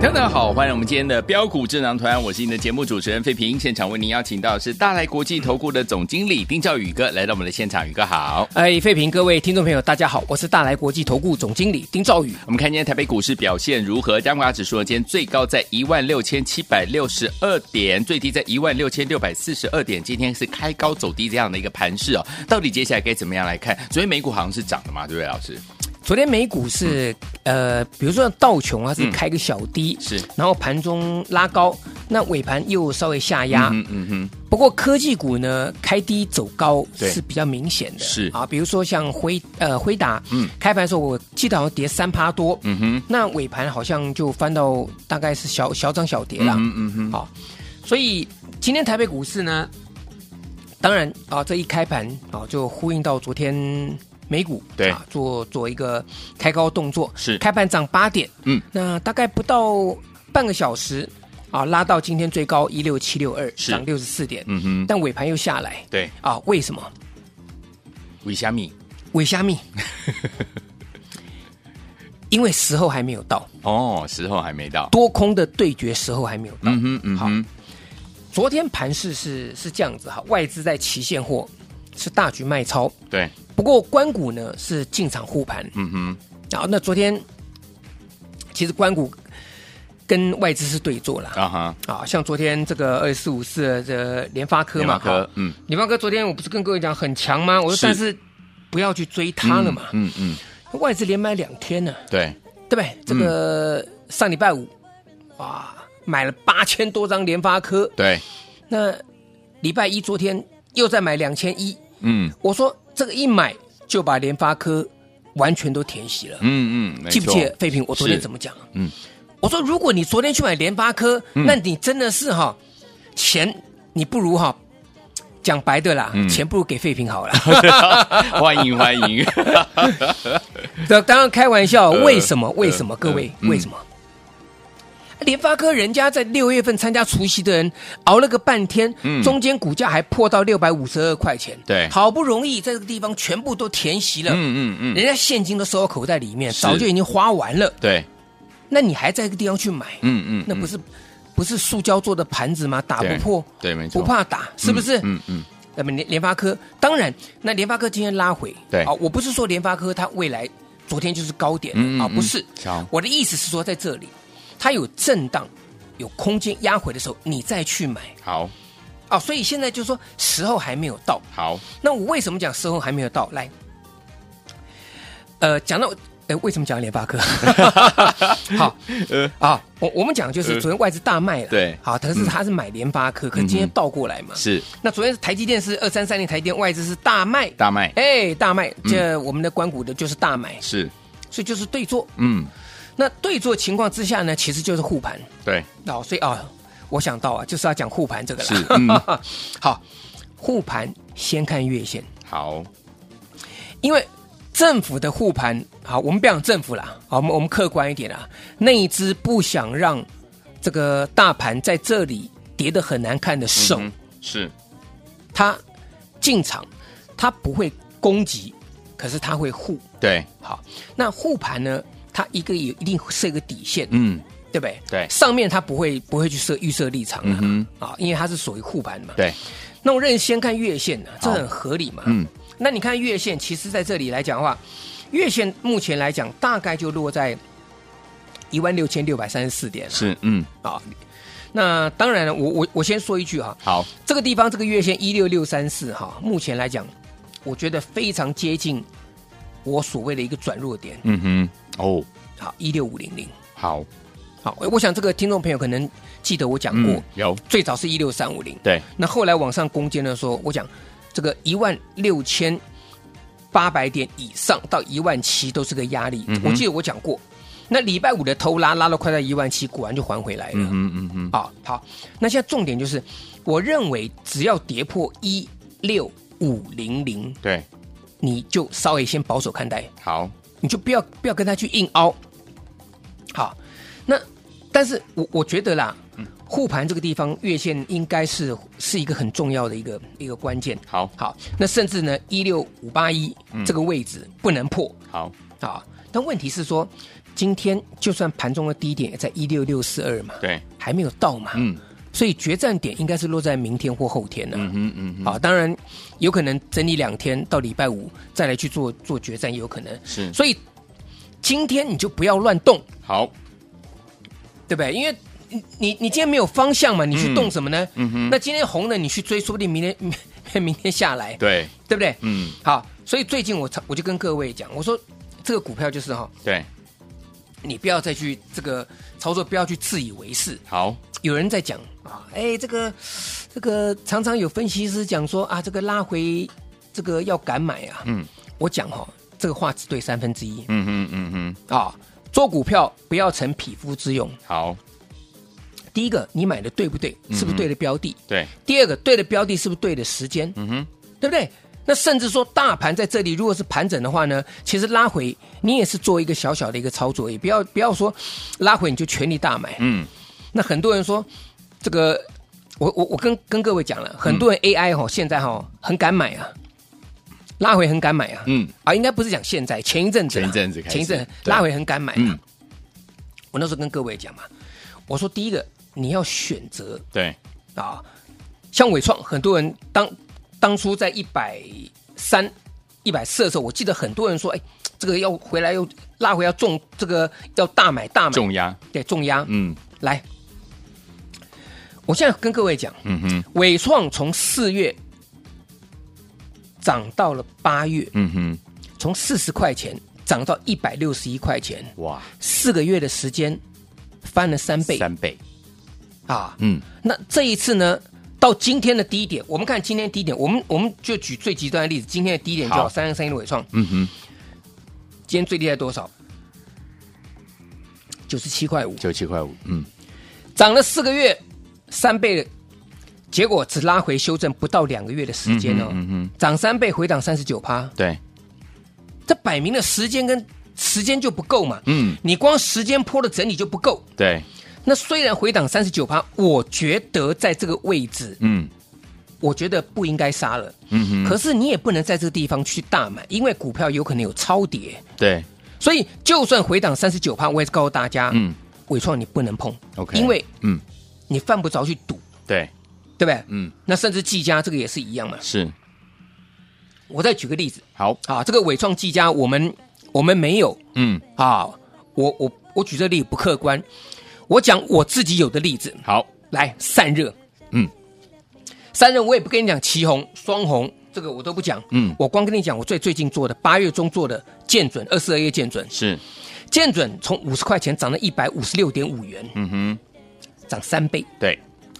大家好，欢迎我们今天的标股智囊团，我是您的节目主持人费平。现场为您邀请到是大来国际投顾的总经理丁兆宇哥来到我们的现场，宇哥好。哎，费平，各位听众朋友，大家好，我是大来国际投顾总经理丁兆宇。我们看今天台北股市表现如何？加权指数今天最高在一万六千七百六十二点，最低在一万六千六百四十二点。今天是开高走低这样的一个盘势哦。到底接下来该怎么样来看？昨天美股好像是涨的嘛，对不对，老师？昨天美股是、嗯、呃，比如说道琼啊，是开个小低，嗯、是，然后盘中拉高，那尾盘又稍微下压，嗯嗯嗯。不过科技股呢，开低走高是比较明显的，是。啊，比如说像辉呃辉达，嗯，开盘的时候我记得好像跌三趴多，嗯哼，那尾盘好像就翻到大概是小小涨小跌了，嗯嗯哼，好，所以今天台北股市呢，当然啊，这一开盘啊，就呼应到昨天。美股对。啊，做做一个开高动作，是。开盘涨八点，嗯，那大概不到半个小时啊，拉到今天最高一六七六二，涨六十四点，嗯哼，但尾盘又下来，对。啊，为什么？尾虾米？尾虾米？因为时候还没有到。哦，时候还没到，多空的对决时候还没有到，嗯哼，嗯哼，好，昨天盘市是是这样子哈，外资在期现货是大举卖超，对。不过关谷呢是进场护盘，嗯哼，然后那昨天其实关谷跟外资是对坐了啊哈，啊，像昨天这个二四五四的联发科嘛，科，嗯，联发科昨天我不是跟各位讲很强吗？我说但是不要去追它了嘛，嗯嗯，外资连买两天呢，对。对不对？这个上礼拜五哇买了八千多张联发科，对，那礼拜一昨天又再买两千一，嗯，我说。这个一买就把联发科完全都填息了。嗯嗯，记不记得废品？我昨天怎么讲？嗯，我说如果你昨天去买联发科，嗯、那你真的是哈钱，你不如哈讲白的啦，嗯、钱不如给废品好了。欢迎欢迎。这当然开玩笑，为什么？为什么？各位，为什么？联发科人家在六月份参加除夕的人熬了个半天，嗯、中间股价还破到六百五十二块钱，对，好不容易在这个地方全部都填息了，嗯嗯嗯，人家现金都收到口袋里面，早就已经花完了，对，那你还在一个地方去买，嗯嗯，嗯。那不是不是塑胶做的盘子吗？打不破，对，对没错，不怕打，是不是？嗯嗯，那么联联发科，当然，那联发科今天拉回，对。啊，我不是说联发科它未来昨天就是高点，嗯，嗯啊，不是，我的意思是说在这里它有震荡。有空间压回的时候，你再去买。好，哦，所以现在就是说时候还没有到。好，那我为什么讲时候还没有到？来，呃，讲到呃，为什么讲联发科？好，呃啊，我我们讲就是昨天外资大卖了，对，好，可是他是买联发科，可是今天倒过来嘛。是，那昨天台积电是二三三零，台积电外资是大卖，大卖，哎，大卖，这我们的关股的就是大买，是，所以就是对做，嗯。那对坐情况之下呢，其实就是护盘。对，哦，所以啊、哦，我想到啊，就是要讲护盘这个了。是，嗯、好，护盘先看月线。好，因为政府的护盘，好，我们不讲政府啦，好，我们我们客观一点啊，内资不想让这个大盘在这里跌得很难看的手，嗯、是，他进场，他不会攻击，可是他会护。对，好，那护盘呢？它一个有一定设一个底线，嗯，对不对？对，上面它不会不会去设预设立场的，嗯啊，因为它是属于护盘嘛。对，那我认先看月线呢，这很合理嘛。嗯，那你看月线，其实在这里来讲的话，月线目前来讲大概就落在一万六千六百三十四点。是，嗯，啊，那当然了，我我我先说一句哈，好，这个地方这个月线一六六三四哈，目前来讲，我觉得非常接近。我所谓的一个转弱点，嗯哼，哦，好，一六五零零，好，好，我想这个听众朋友可能记得我讲过，嗯、有最早是一六三五零，对，那后来往上攻坚的时候，我讲这个一万六千八百点以上到一万七都是个压力，嗯、我记得我讲过。那礼拜五的偷拉拉到快到一万七，果然就还回来了。嗯嗯嗯啊。好，好，那现在重点就是，我认为只要跌破一六五零零，对，你就稍微先保守看待。好，你就不要不要跟他去硬凹。好，那但是我我觉得啦，护盘这个地方月线应该是是一个很重要的一个一个关键。好，好，那甚至呢一六五八一这个位置不能破。好，好，但问题是说。今天就算盘中的低点也在一六六四二嘛，对，还没有到嘛，嗯，所以决战点应该是落在明天或后天呢，嗯嗯嗯，好，当然有可能整理两天到礼拜五再来去做做决战也有可能，是，所以今天你就不要乱动，好，对不对？因为你你你今天没有方向嘛，你去动什么呢？嗯哼，那今天红的你去追，说不定明天明 明天下来，对，对不对？嗯，好，所以最近我我就跟各位讲，我说这个股票就是哈，对。你不要再去这个操作，不要去自以为是。好，有人在讲啊，哎，这个这个常常有分析师讲说啊，这个拉回这个要敢买啊。嗯，我讲哈、哦，这个话只对三分之一。嗯哼嗯哼啊，做股票不要逞匹夫之勇。好，第一个，你买的对不对？是不是对的标的？对。第二个，对的标的是不是对的时间？嗯哼，对不对？那甚至说大盘在这里，如果是盘整的话呢，其实拉回你也是做一个小小的一个操作，也不要不要说拉回你就全力大买。嗯，那很多人说这个，我我我跟跟各位讲了，很多人 AI 哈、哦、现在哈、哦、很敢买啊，拉回很敢买啊。嗯，啊应该不是讲现在，前一阵子，前一阵子，前一阵拉回很敢买。嗯，我那时候跟各位讲嘛，我说第一个你要选择对啊，像伟创，很多人当。当初在一百三、一百四的时候，我记得很多人说：“哎，这个要回来又拉回要重，这个要大买大买重压，对重压。”嗯，来，我现在跟各位讲，嗯哼，伟创从四月涨到了八月，嗯哼，从四十块钱涨到一百六十一块钱，哇，四个月的时间翻了三倍，三倍。啊，嗯，那这一次呢？到今天的低点，我们看今天低点，我们我们就举最极端的例子，今天的低点叫三二三一的伟创，嗯哼，今天最低在多少？九十七块五，九十七块五，嗯，涨了四个月，三倍，结果只拉回修正不到两个月的时间哦，嗯嗯，涨三倍回档三十九趴，对，这摆明了时间跟时间就不够嘛，嗯，你光时间波的整理就不够，对。那虽然回档三十九趴，我觉得在这个位置，嗯，我觉得不应该杀了，嗯哼。可是你也不能在这个地方去大买，因为股票有可能有超跌，对。所以就算回档三十九趴，我也是告诉大家，嗯，伟创你不能碰，OK，因为，嗯，你犯不着去赌，对，对不对？嗯。那甚至技嘉这个也是一样嘛，是。我再举个例子，好，啊，这个纬创技嘉，我们我们没有，嗯，啊，我我我举这个例子不客观。我讲我自己有的例子，好，来散热，嗯，散热我也不跟你讲旗红、双红，这个我都不讲，嗯，我光跟你讲我最最近做的八月中做的建准二四二月建准。是。建准从五十块钱涨到一百五十六点五元，嗯哼，涨三倍，对，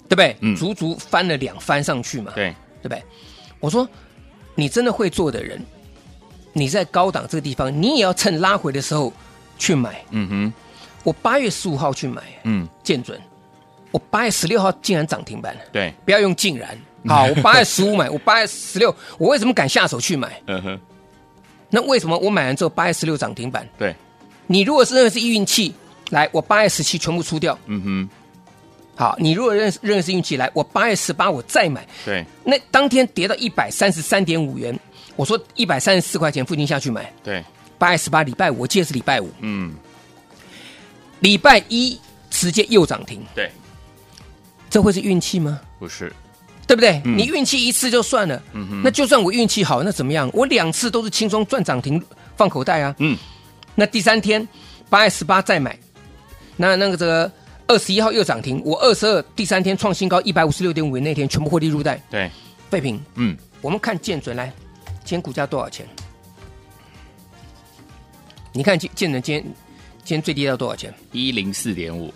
对不对？嗯，足足翻了两番上去嘛，对，对不对？我说你真的会做的人，你在高档这个地方，你也要趁拉回的时候去买，嗯哼。我八月十五号去买，嗯，建准，我八月十六号竟然涨停板了。对，不要用竟然，好，我八月十五买，我八月十六，我为什么敢下手去买？嗯哼，那为什么我买完之后八月十六涨停板？对，你如果是认为是运气，来，我八月十七全部出掉。嗯哼，好，你如果认认为是运气，来，我八月十八我再买。对，那当天跌到一百三十三点五元，我说一百三十四块钱附近下去买。对，八月十八礼拜五，我记得是礼拜五。嗯。礼拜一直接又涨停，对，这会是运气吗？不是，对不对？嗯、你运气一次就算了，嗯哼，那就算我运气好，那怎么样？我两次都是轻松赚涨停放口袋啊，嗯，那第三天八月十八再买，那那个这个二十一号又涨停，我二十二第三天创新高一百五十六点五元，那天全部获利入袋，对，废品，嗯，我们看建准来，今天股价多少钱？你看建建准今天。今天最低到多少钱？一零四点五。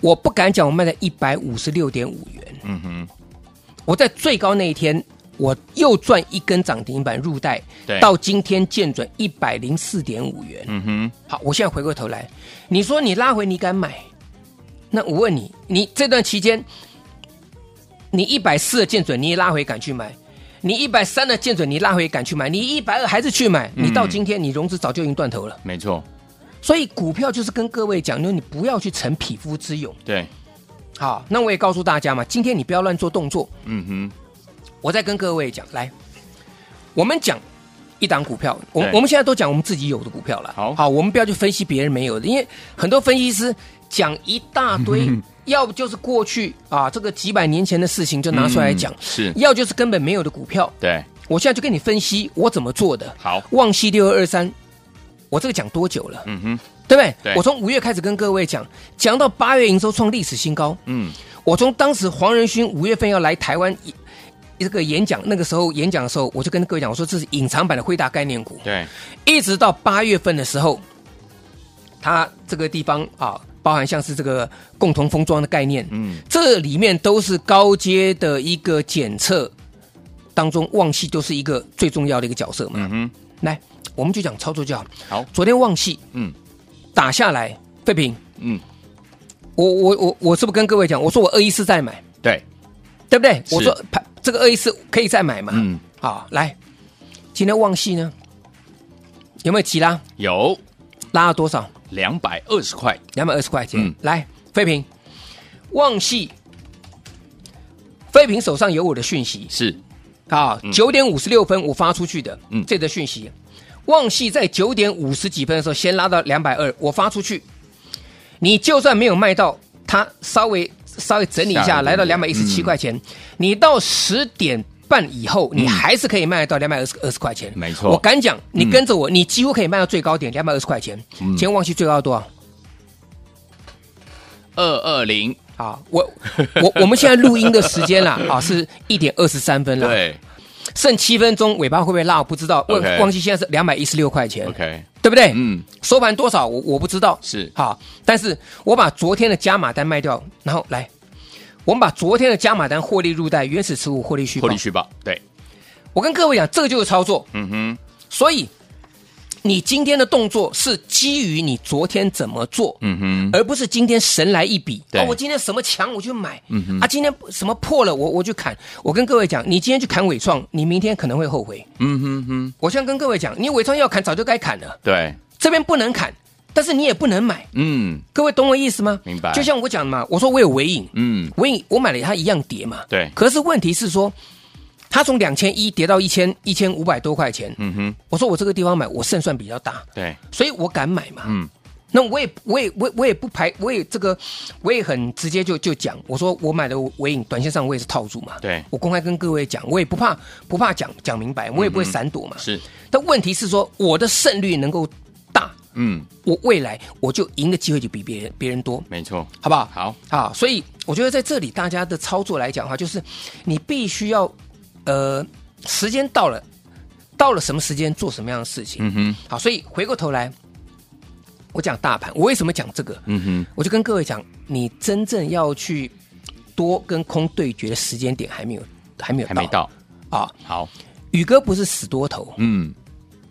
我不敢讲我卖在一百五十六点五元。嗯哼，我在最高那一天，我又赚一根涨停板入袋，到今天见准一百零四点五元。嗯哼，好，我现在回过头来，你说你拉回你敢买？那我问你，你这段期间，你一百四的见准，你也拉回敢去买？你一百三的见准，你拉回敢去买？你一百二还是去买？你到今天，你融资早就已经断头了。没错，所以股票就是跟各位讲，就你不要去逞匹夫之勇。对，好，那我也告诉大家嘛，今天你不要乱做动作。嗯哼，我再跟各位讲，来，我们讲一档股票，我对我们现在都讲我们自己有的股票了。好好，我们不要去分析别人没有的，因为很多分析师讲一大堆，要不就是过去啊这个几百年前的事情就拿出来讲，嗯是要就是根本没有的股票。对，我现在就跟你分析我怎么做的。好，旺西六二二三，我这个讲多久了？嗯哼，对不对？对我从五月开始跟各位讲，讲到八月营收创历史新高。嗯，我从当时黄仁勋五月份要来台湾一这个演讲，那个时候演讲的时候，我就跟各位讲，我说这是隐藏版的辉达概念股。对，一直到八月份的时候，它这个地方啊，包含像是这个共同封装的概念，嗯，这里面都是高阶的一个检测当中，旺系就是一个最重要的一个角色嘛。嗯哼，来，我们就讲操作就好。好，昨天旺系嗯。打下来，废品，嗯，我我我我是不是跟各位讲，我说我二一四再买，对，对不对？我说盘这个二一四可以再买嘛？嗯，好，来，今天旺系呢？有没有急拉？有。拉了多少？两百二十块，两百二十块钱。嗯。来，飞平，旺系，飞平手上有我的讯息。是，啊，九点五十六分我发出去的，嗯。这则讯息，旺系在九点五十几分的时候先拉到两百二，我发出去，你就算没有卖到，它稍微稍微整理一下，来来到两百一十七块钱，你到十点半以后，你还是可以卖到两百二十二十块钱，没错。我敢讲，你跟着我，你几乎可以卖到最高点两百二十块钱。嗯。今天旺系最高多少？二二零，好，我我我们现在录音的时间啦，啊，是一点二十三分了，，对。剩七分钟，尾巴会不会拉？我不知道。OK 旺系现在是两百一十六块钱，OK，对不对？嗯，收盘多少我我不知道，是。好，但是我把昨天的加码单卖掉，然后来，我们把昨天的加码单获利入袋，原始持股获利续报。获利续报，对，我跟各位讲，这个就是操作，嗯哼，所以你今天的动作是基于你昨天怎么做，嗯哼，而不是今天神来一笔。对哦，我今天什么强我就买，嗯哼啊，今天什么破了我我就砍。我跟各位讲，你今天去砍伟创，你明天可能会后悔。嗯哼哼，我现在跟各位讲，你伟创要砍早就该砍了，对，这边不能砍，但是你也不能买。嗯各位懂我意思吗？明白就像我讲的嘛，我说我有尾影，嗯，尾影我买了它一样跌嘛。对可是问题是说，它从两千一跌到一千一千五百多块钱。嗯哼，我说我这个地方买，我胜算比较大，对，所以我敢买嘛。嗯，那我也我也我我也不排，我也这个我也很直接就就讲，我说我买的尾影，短线上我也是套住嘛。对。我公开跟各位讲，我也不怕不怕讲讲明白，我也不会闪躲嘛。是，但问题是说我的胜率能够大，嗯，我未来我就赢的机会就比别人别人多，没错，好不好？好，好，所以我觉得在这里大家的操作来讲的话，就是你必须要呃时间到了，到了什么时间做什么样的事情。嗯哼，好，所以回过头来，我讲大盘，我为什么讲这个？嗯哼，我就跟各位讲，你真正要去多跟空对决的时间点还没有，还没有，还没到，啊。好，宇哥不是死多头。嗯，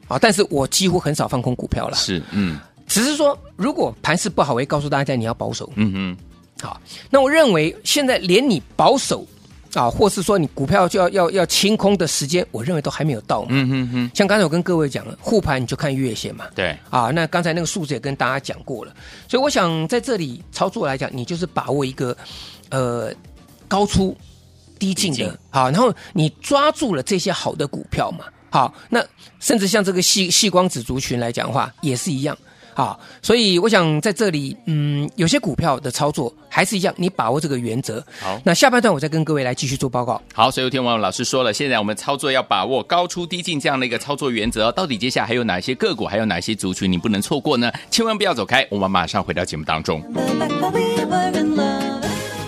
啊，但是我几乎很少放空股票了，是，嗯。只是说如果盘势不好，我会告诉大家你要保守。嗯哼，好，那我认为现在连你保守啊，或是说你股票就要要要清空的时间，我认为都还没有到嘛。嗯嗯嗯，像刚才我跟各位讲了，护盘你就看月线嘛。对，啊，那刚才那个数字也跟大家讲过了，所以我想在这里操作来讲，你就是把握一个呃高出低进低进的，好，然后你抓住了这些好的股票嘛，好，那甚至像这个细细光子族群来讲的话，也是一样。好，所以我想在这里，嗯，有些股票的操作还是一样，你把握这个原则。好那下半段我再跟各位来继续做报告。好，所以有天王老师说了，现在我们操作要把握高出低进这样的一个操作原则。到底接下来还有哪些个股，还有哪些族群你不能错过呢？千万不要走开，我们马上回到节目当中。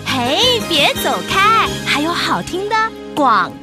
嘿，别走开，还有好听的广告。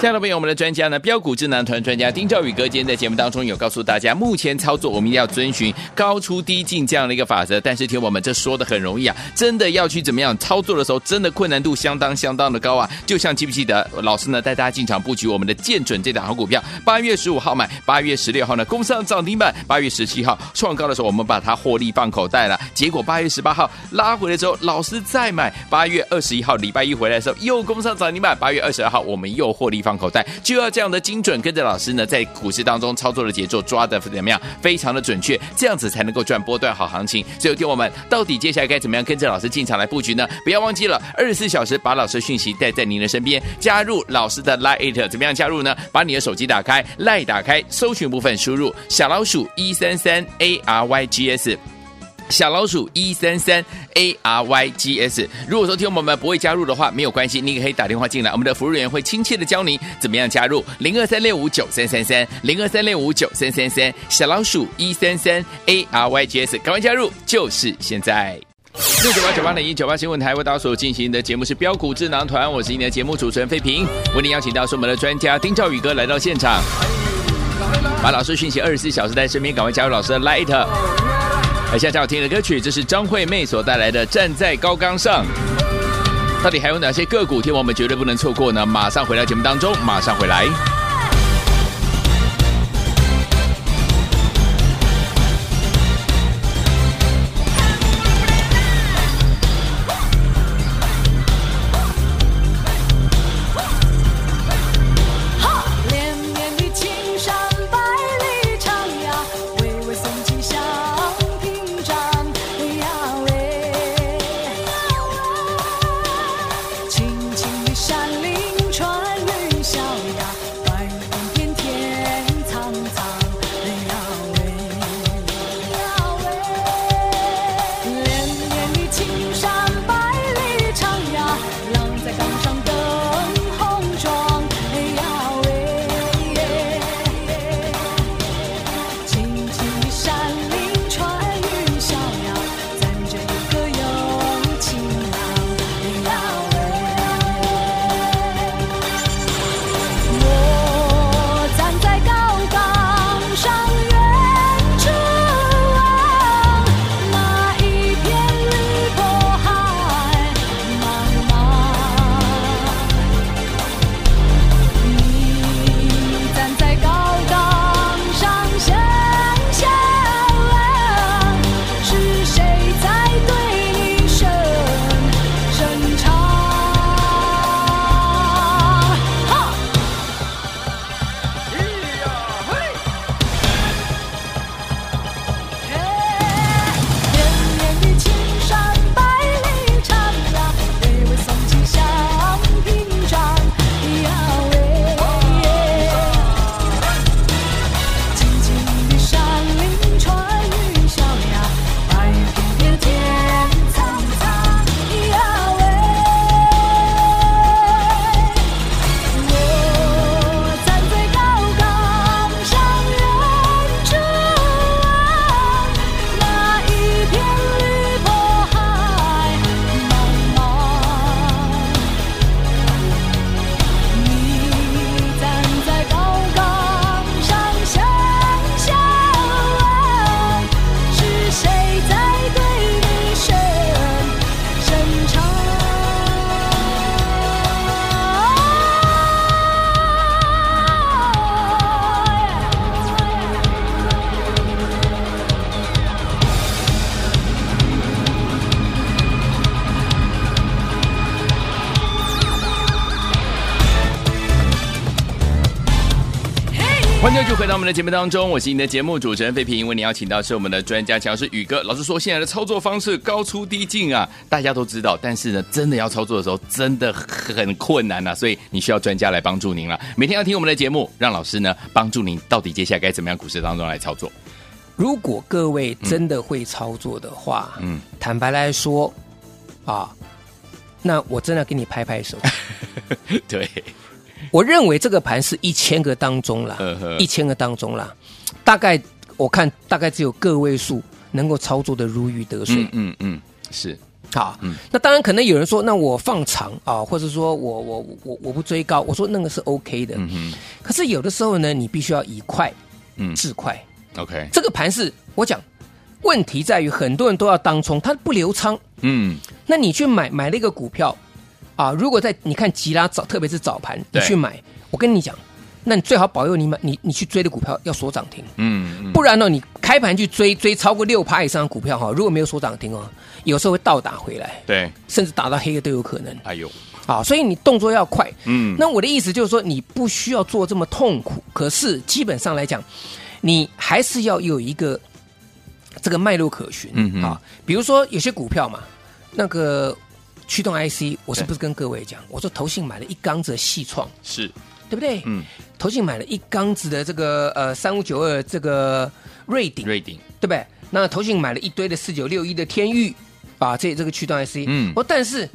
亲爱的朋友，我们的专家呢，标股智囊团专家丁兆宇哥，今天在节目当中有告诉大家，目前操作我们一定要遵循高出低进这样的一个法则。但是听我们这说的很容易啊，真的要去怎么样操作的时候，真的困难度相当相当的高啊。就像记不记得老师呢带大家进场布局我们的建准这档好股票，八月十五号买，八月十六号呢攻上涨停板，八月十七号创高的时候，我们把它获利放口袋了。结果八月十八号拉回来之后，老师再买，八月二十一号礼拜一回来的时候又攻上涨停板，八月二十二号我们又获利放。口袋就要这样的精准，跟着老师呢，在股市当中操作的节奏抓的怎么样？非常的准确，这样子才能够赚波段好行情。所以，听我们到底接下来该怎么样跟着老师进场来布局呢？不要忘记了，二十四小时把老师的讯息带在您的身边，加入老师的 Lite，怎么样加入呢？把你的手机打开，Lite 打开，搜寻部分输入小老鼠一三三 A R Y G S。小老鼠一三三 A R Y G S，如果说听朋友们不会加入的话，没有关系，你也可以打电话进来，我们的服务员会亲切的教你怎么样加入零二三六五九三三三零二三六五九三三三小老鼠一三三 A R Y G S，赶快加入，就是现在。六九八九八零一九八新闻台为大家所进行的节目是标股智囊团，我是今天的节目主持人费平，为您邀请到是我们的专家丁兆宇哥来到现场，把老师讯息二十四小时在身边，赶快加入老师的 Light。而现在要听的歌曲，这是张惠妹所带来的《站在高岗上》。到底还有哪些个股，听我们绝对不能错过呢？马上回到节目当中，马上回来。欢迎就回到我们的节目当中，我是你的节目主持人费平。为你邀请到是我们的专家强势宇哥老师说，现在的操作方式高出低进啊，大家都知道，但是呢，真的要操作的时候真的很困难啊，所以你需要专家来帮助您了。每天要听我们的节目，让老师呢帮助您，到底接下来该怎么样股市当中来操作。如果各位真的会操作的话，嗯，坦白来说啊，那我真的给你拍拍手。对。我认为这个盘是一千个当中啦，一千个当中啦，大概我看大概只有个位数能够操作的如鱼得水。嗯嗯，是好，嗯，那当然可能有人说，那我放长啊，或者说我我我我不追高，我说那个是 OK 的，嗯哼。可是有的时候呢，你必须要以快，嗯，制快，OK。这个盘是我讲，问题在于很多人都要当冲，他不留仓，嗯。那你去买买了一个股票啊，如果在你看吉拉早，特别是早盘，你去买，我跟你讲。那你最好保佑你买你你去追的股票要锁涨停，嗯，嗯，不然呢，你开盘去追追超过六趴以上的股票哈，如果没有锁涨停哦，有时候会倒打回来，对，甚至打到黑的都有可能。哎呦，啊，所以你动作要快，嗯，那我的意思就是说，你不需要做这么痛苦，可是基本上来讲，你还是要有一个这个脉络可循，嗯嗯，啊，比如说有些股票嘛，那个驱动 IC，我是不是跟各位讲，我说投信买了一缸子的细创。是。对不对？嗯，投信买了一缸子的这个呃三五九二这个瑞鼎，瑞鼎。对不对？那投信买了一堆的四九六一的天域，啊，这这个驱动 IC，嗯，我但是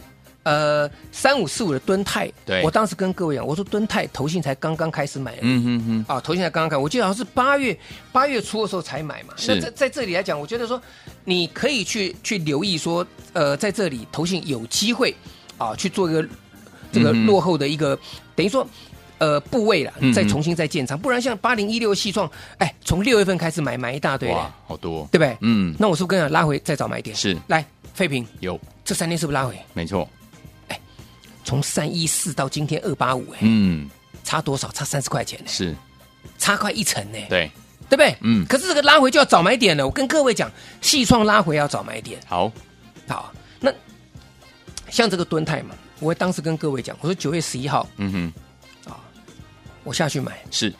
呃三五四五的敦泰，对，我当时跟各位讲，我说敦泰投信才刚刚开始买，嗯嗯嗯，啊，投信才刚刚开，我记得好像是八月八月初的时候才买嘛。那在在这里来讲，我觉得说你可以去去留意说，呃，在这里投信有机会啊去做一个这个落后的一个，嗯、等于说。呃，部位了，再重新再建仓，嗯、不然像八零一六细创，哎，从六月份开始买买一大堆，哇，好多，对不对？嗯，那我是不是跟你讲拉回再找买点？是，来，废品有。这三天是不是拉回？没错，哎，从三一四到今天二八五，哎，嗯，差多少？差三十块钱呢，是，差快一成呢，对，对不对？嗯，可是这个拉回就要找买点了，我跟各位讲，细创拉回要找买点，好，好，那像这个敦泰嘛，我当时跟各位讲，我说九月十一号，嗯哼。我下去买。是，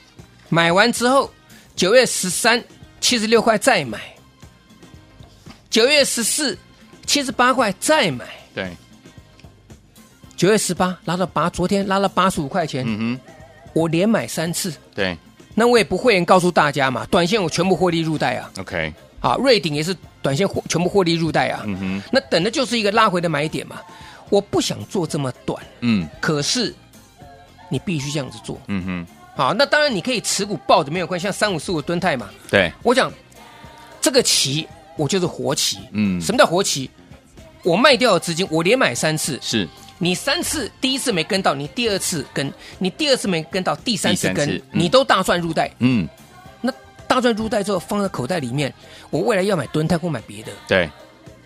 买完之后九月十三七十六块再买，九月十四七十八块再买，对，九月十八拉到八，昨天拉了八十五块钱，嗯哼，我连买三次，对，那我也不会告诉大家嘛，短线我全部获利入袋啊，OK，好，瑞鼎也是短线获全部获利入袋啊，嗯哼，那等的就是一个拉回的买点嘛，我不想做这么短，嗯，可是。你必须这样子做，嗯哼，好，那当然你可以持股抱着没有关系，像三五四五吨泰嘛，对，我讲这个棋我就是活棋，嗯，什么叫活棋？我卖掉的资金，我连买三次，是你三次，第一次没跟到，你第二次跟，你第二次没跟到，第三次跟，嗯、你都大赚入袋，嗯，那大赚入袋之后放在口袋里面，我未来要买蹲泰或买别的，对，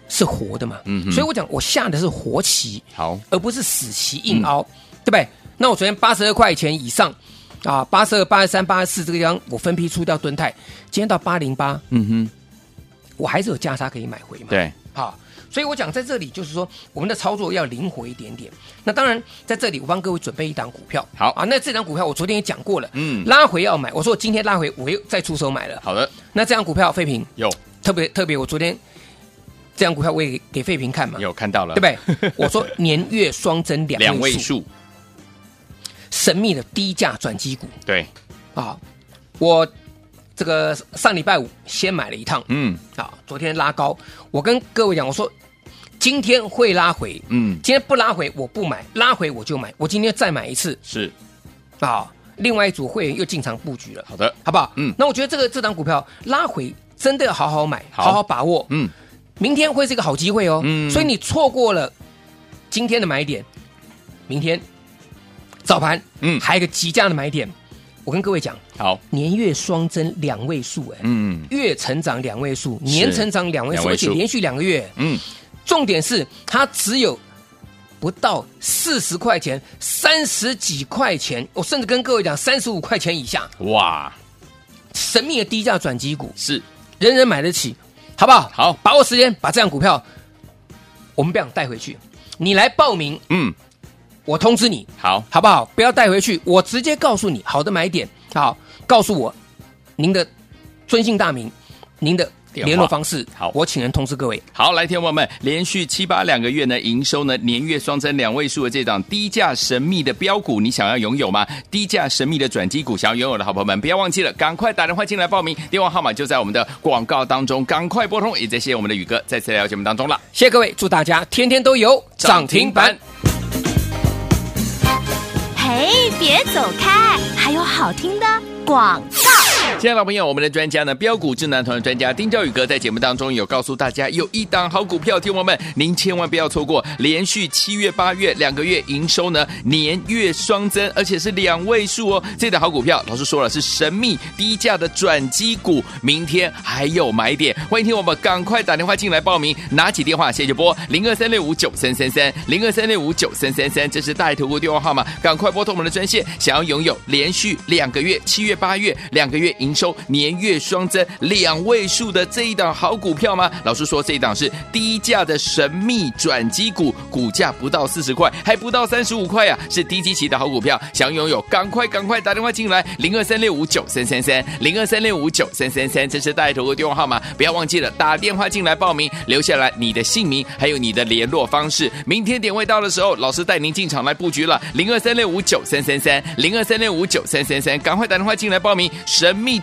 是活的嘛，嗯哼，所以我讲我下的是活棋，好，而不是死棋硬凹，嗯、对不对？那我昨天八十二块钱以上啊，八十二、八十三、八十四这个地方，我分批出掉蹲泰，今天到八零八，嗯哼，我还是有价差可以买回嘛？对，好，所以我讲在这里就是说，我们的操作要灵活一点点。那当然，在这里我帮各位准备一档股票，好。啊，那这档股票我昨天也讲过了，嗯，拉回要买，我说我今天拉回我又再出手买了，好的，那这档股票废品有。特别特别，我昨天这档股票我也给废品看嘛，有看到了，对不对？我说年月双增两两位数。神秘的低价转机股，对，啊，我这个上礼拜五先买了一趟，嗯，啊，昨天拉高，我跟各位讲，我说今天会拉回，嗯，今天不拉回我不买，拉回我就买，我今天再买一次，是，啊，另外一组会员又进场布局了，好的，好不好？嗯，那我觉得这个这档股票拉回真的要好好买，好。好把握，嗯，明天会是一个好机会哦，嗯，所以你错过了今天的买点，明天。早盘，嗯，还有一个极佳的买点，我跟各位讲，好，年月双增两位数，哎，嗯，月成长两位数，年成长两位数，而且连续两个月，嗯，重点是它只有不到四十块钱，三十几块钱，我甚至跟各位讲三十五块钱以下，哇，神秘的低价转机股。是。人人买得起，好不好？好，把握时间，把这样股票我们不想带回去，你来报名，嗯。我通知你，好，好不好？不要带回去，我直接告诉你好的买点。好，告诉我您的尊姓大名，您的联络方式。好，我请人通知各位。好，来，听众朋友们，连续七八两个月呢，营收呢年月双增两位数的这档低价神秘的标股，你想要拥有吗？低价神秘的转机股，想要拥有的好朋友们，不要忘记了，赶快打电话进来报名，电话号码就在我们的广告当中，赶快拨通。也谢谢我们的宇哥再次来到节目当中了，谢谢各位，祝大家天天都有涨停板。哎，别走开！还有好听的广。亲爱的朋友，我们的专家呢，标股智囊团的专家丁兆宇哥在节目当中有告诉大家，有一档好股票，听友们您千万不要错过，连续七月、八月两个月营收呢年月双增，而且是两位数哦。这档好股票，老师说了是神秘低价的转机股，明天还有买点，欢迎听我们赶快打电话进来报名，拿起电话谢谢拨零二三六五九三三三零二三六五九三三三，这是大爱投顾电话号码，赶快拨通我们的专线，想要拥有连续两个月七月、八月两个月营。收年月双增两位数的这一档好股票吗？老师说这一档是低价的神秘转机股，股价不到四十块，还不到三十五块啊，是低基期的好股票。想拥有，赶快赶快打电话进来，零二三六五九三三三，零二三六五九三三三，这是带头的电话号码，不要忘记了打电话进来报名，留下来你的姓名还有你的联络方式。明天点位到的时候，老师带您进场来布局了，零二三六五九三三三，零二三六五九三三三，赶快打电话进来报名，神秘。